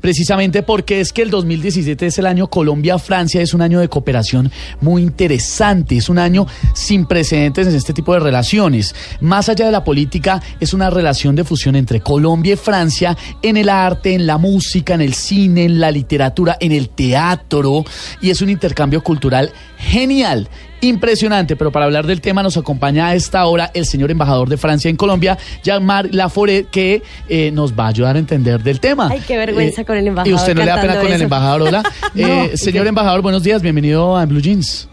Precisamente porque es que el 2017 es el año Colombia-Francia, es un año de cooperación muy interesante, es un año sin precedentes en este tipo de relaciones. Más allá de la política, es una relación de fusión entre Colombia y Francia en el arte, en la música, en el cine, en la literatura, en el teatro, y es un intercambio cultural genial impresionante. Pero para hablar del tema nos acompaña a esta hora el señor embajador de Francia en Colombia, Jean-Marc Laforet, que eh, nos va a ayudar a entender del tema. Ay, qué vergüenza Eh, con el embajador. Y usted no le da pena con el embajador, hola. Eh, No, señor ¿y qué? embajador, buenos días, bienvenido a Blue Jeans.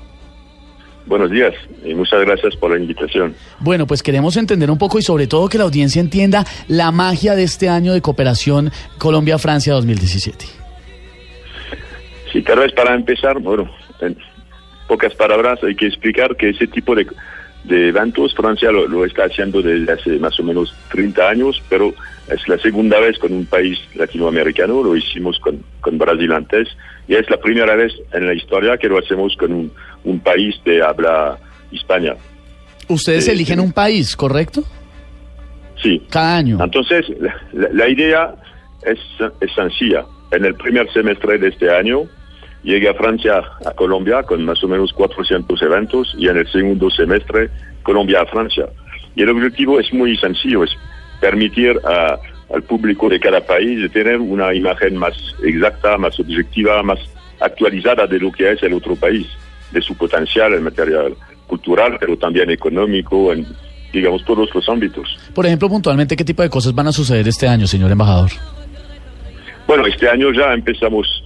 Buenos días y muchas gracias por la invitación. Bueno, pues queremos entender un poco y sobre todo que la audiencia entienda la magia de este año de cooperación Colombia-Francia 2017. Sí, tal vez para empezar, bueno, en pocas palabras hay que explicar que ese tipo de, de eventos Francia lo, lo está haciendo desde hace más o menos 30 años, pero es la segunda vez con un país latinoamericano, lo hicimos con, con Brasil antes, y es la primera vez en la historia que lo hacemos con un, un país de habla hispana. Ustedes Sí, eligen un país, ¿correcto? Sí. Cada año. Entonces, la, la- la idea es, es sencilla. En el primer semestre de este año, llega Francia a Colombia con más o menos 400 eventos y en el segundo semestre, Colombia a Francia. Y el objetivo es muy sencillo, es permitir a- al público de cada país de tener una imagen más exacta, más objetiva, más actualizada de lo que es el otro país, de su potencial en materia cultural, pero también económico, en, digamos, todos los ámbitos. Por ejemplo, puntualmente, ¿qué tipo de cosas van a suceder este año, señor embajador? Bueno, este año ya empezamos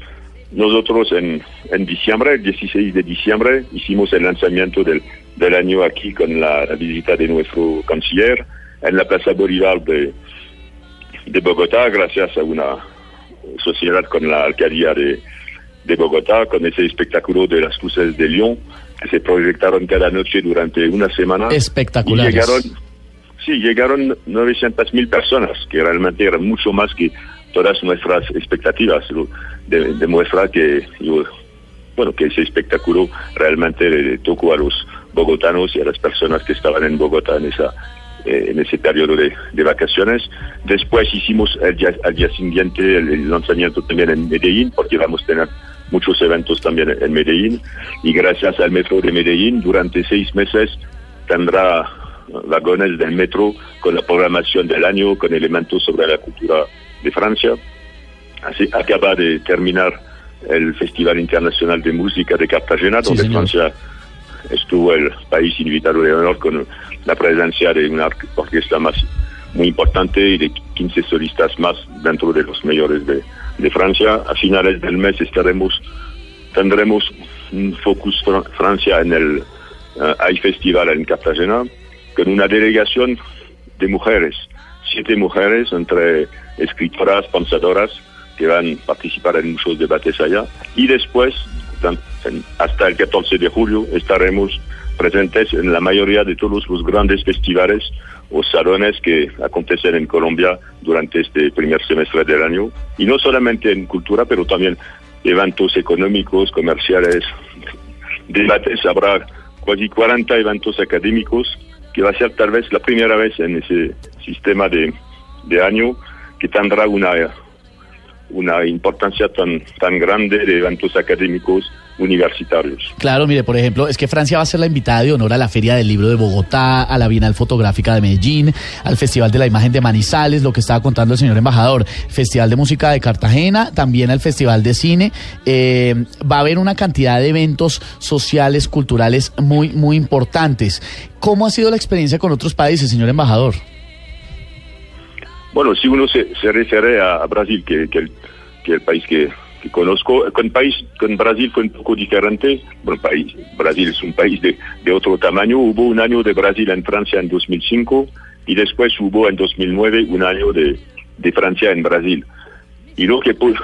nosotros en, en diciembre, el 16 de diciembre, hicimos el lanzamiento del, del año aquí con la, la visita de nuestro canciller en la Plaza Bolívar de, de Bogotá, gracias a una sociedad con la alcaldía de, de Bogotá, con ese espectáculo de las luces de Lyon, que se proyectaron cada noche durante una semana. Espectaculares. Y llegaron, sí, llegaron 900 mil personas, que realmente era mucho más que todas nuestras expectativas. Demuestra que, bueno, que ese espectáculo realmente le tocó a los bogotanos y a las personas que estaban en Bogotá en esa eh, en ese periodo de, de vacaciones. Después hicimos el día, al día siguiente el, el lanzamiento también en Medellín, porque vamos a tener muchos eventos también en Medellín. Y gracias al metro de Medellín, durante seis meses tendrá vagones del metro con la programación del año, con elementos sobre la cultura de Francia. Así acaba de terminar el Festival Internacional de Música de Cartagena, Sí, donde señor. Francia estuvo el país invitado de honor con la presencia de una or- orquesta más muy importante y de 15 solistas más dentro de los mayores de, de Francia. A finales del mes estaremos tendremos un focus Fra- Francia en el eh, AI Festival en Cartagena con una delegación de mujeres, siete mujeres entre escritoras, pensadoras que van a participar en muchos debates allá. Y después hasta el 14 de julio estaremos presentes en la mayoría de todos los grandes festivales o salones que acontecen en Colombia durante este primer semestre del año. Y no solamente en cultura pero también eventos económicos, comerciales, debates, habrá casi 40 eventos académicos, que va a ser tal vez la primera vez en ese sistema de, de año que tendrá una, una importancia tan, tan grande de eventos académicos universitarios. Claro, mire, por ejemplo, es que Francia va a ser la invitada de honor a la Feria del Libro de Bogotá, a la Bienal Fotográfica de Medellín, al Festival de la Imagen de Manizales, lo que estaba contando el señor embajador, Festival de Música de Cartagena, también al Festival de Cine. Eh, va a haber una cantidad de eventos sociales, culturales muy, muy importantes. ¿Cómo ha sido la experiencia con otros países, señor embajador? Bueno, si uno se, se refiere a, Brasil, que, que, el, que el país que, que conozco, con, país, con Brasil fue un poco diferente. Bueno, país, Brasil es un país de, de otro tamaño. Hubo un año de Brasil en Francia en 2005 y después hubo en 2009 un año de, de Francia en Brasil. y lo que pu-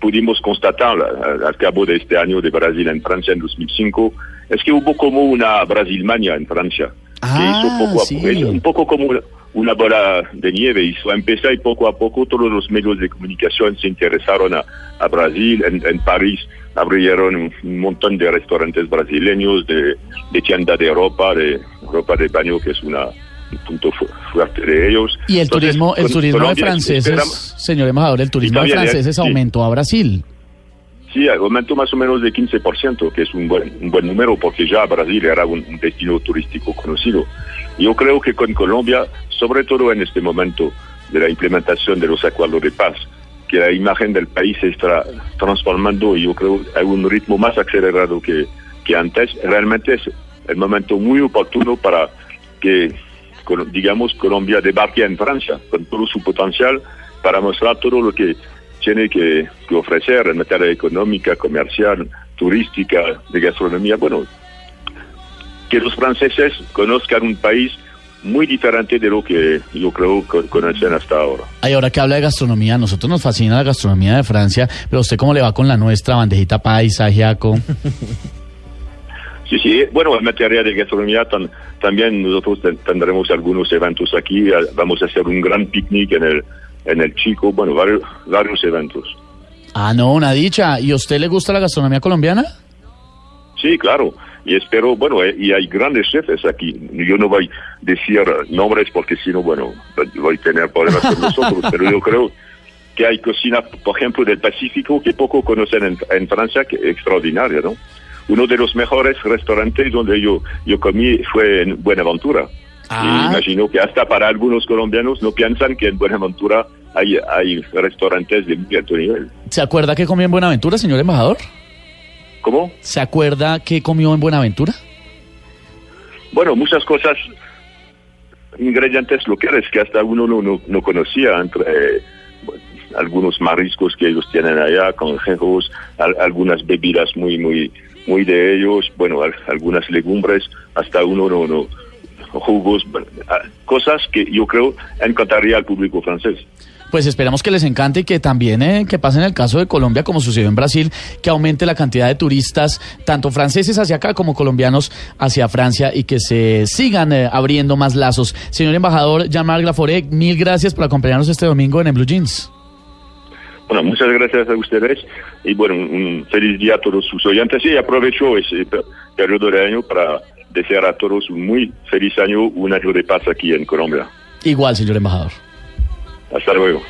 pudimos constatar al, al cabo de este año de Brasil en Francia en 2005 es que hubo como una Brasilmania en Francia. que Ah, hizo poco a sí. poco, es un poco como una- bola de nieve, hizo empezar y poco a poco todos los medios de comunicación se interesaron a, a Brasil. En, en París abrieron un, un montón de restaurantes brasileños, de, de tienda de ropa, de ropa de baño, que es una, un punto fu- fuerte de ellos. Y el Entonces, turismo, el turismo de Colombia franceses, esperamos- señor embajador, el turismo de ¿eh? franceses Sí. aumentó a Brasil. Sí, aumentó más o menos de 15%, que es un buen, un buen número porque ya Brasil era un, un destino turístico conocido. Yo creo que con Colombia, sobre todo en este momento de la implementación de los acuerdos de paz, que la imagen del país se está transformando y yo creo a un ritmo más acelerado que, que antes, realmente es el momento muy oportuno para que, digamos, Colombia debarque en Francia con todo su potencial para mostrar todo lo que tiene que ofrecer en materia económica, comercial, turística, de gastronomía. Bueno, que los franceses conozcan un país muy diferente de lo que yo creo que conocen hasta ahora. Ay, ahora que habla de gastronomía, a nosotros nos fascina la gastronomía de Francia, pero usted cómo le va con la nuestra, bandejita paisa, ajiaco. Sí, sí, bueno, en materia de gastronomía tan- también nosotros ten- tendremos algunos eventos aquí, vamos a hacer un gran picnic en el, en el Chico, bueno, varios, varios eventos. Ah, no, una dicha. ¿Y a usted le gusta la gastronomía colombiana? Sí, claro. Y espero, bueno, eh, y hay grandes chefs aquí. Yo no voy a decir nombres porque si no, bueno, voy a tener problemas con nosotros, pero yo creo que hay cocina, por ejemplo, del Pacífico que poco conocen en, en Francia, que es extraordinaria, ¿no? Uno de los mejores restaurantes donde yo, yo comí fue en Buenaventura. Ah. Y imagino que hasta para algunos colombianos no piensan que en Buenaventura hay, hay restaurantes de muy alto nivel. ¿Se acuerda que comió en Buenaventura, señor embajador? ¿Cómo? ¿Se acuerda que comió en Buenaventura? Bueno, muchas cosas, ingredientes locales que hasta uno no, no, no conocía, entre eh, bueno, algunos mariscos que ellos tienen allá, conejos, al- algunas bebidas muy, muy, muy de ellos, bueno, al- algunas legumbres, hasta uno no, no, jugos, bueno, cosas que yo creo encantaría al público francés. Pues esperamos que les encante y que también eh, que pase en el caso de Colombia, como sucedió en Brasil, que aumente la cantidad de turistas, tanto franceses hacia acá como colombianos hacia Francia y que se sigan eh, abriendo más lazos. Señor embajador Jean-Marc mil gracias por acompañarnos este domingo en el Blue Jeans. Bueno, muchas gracias a ustedes y bueno, un, feliz día a todos sus oyentes y aprovecho ese per- periodo de año para desear a todos un muy feliz año, un año de paz aquí en Colombia. Igual, señor embajador. Hasta luego.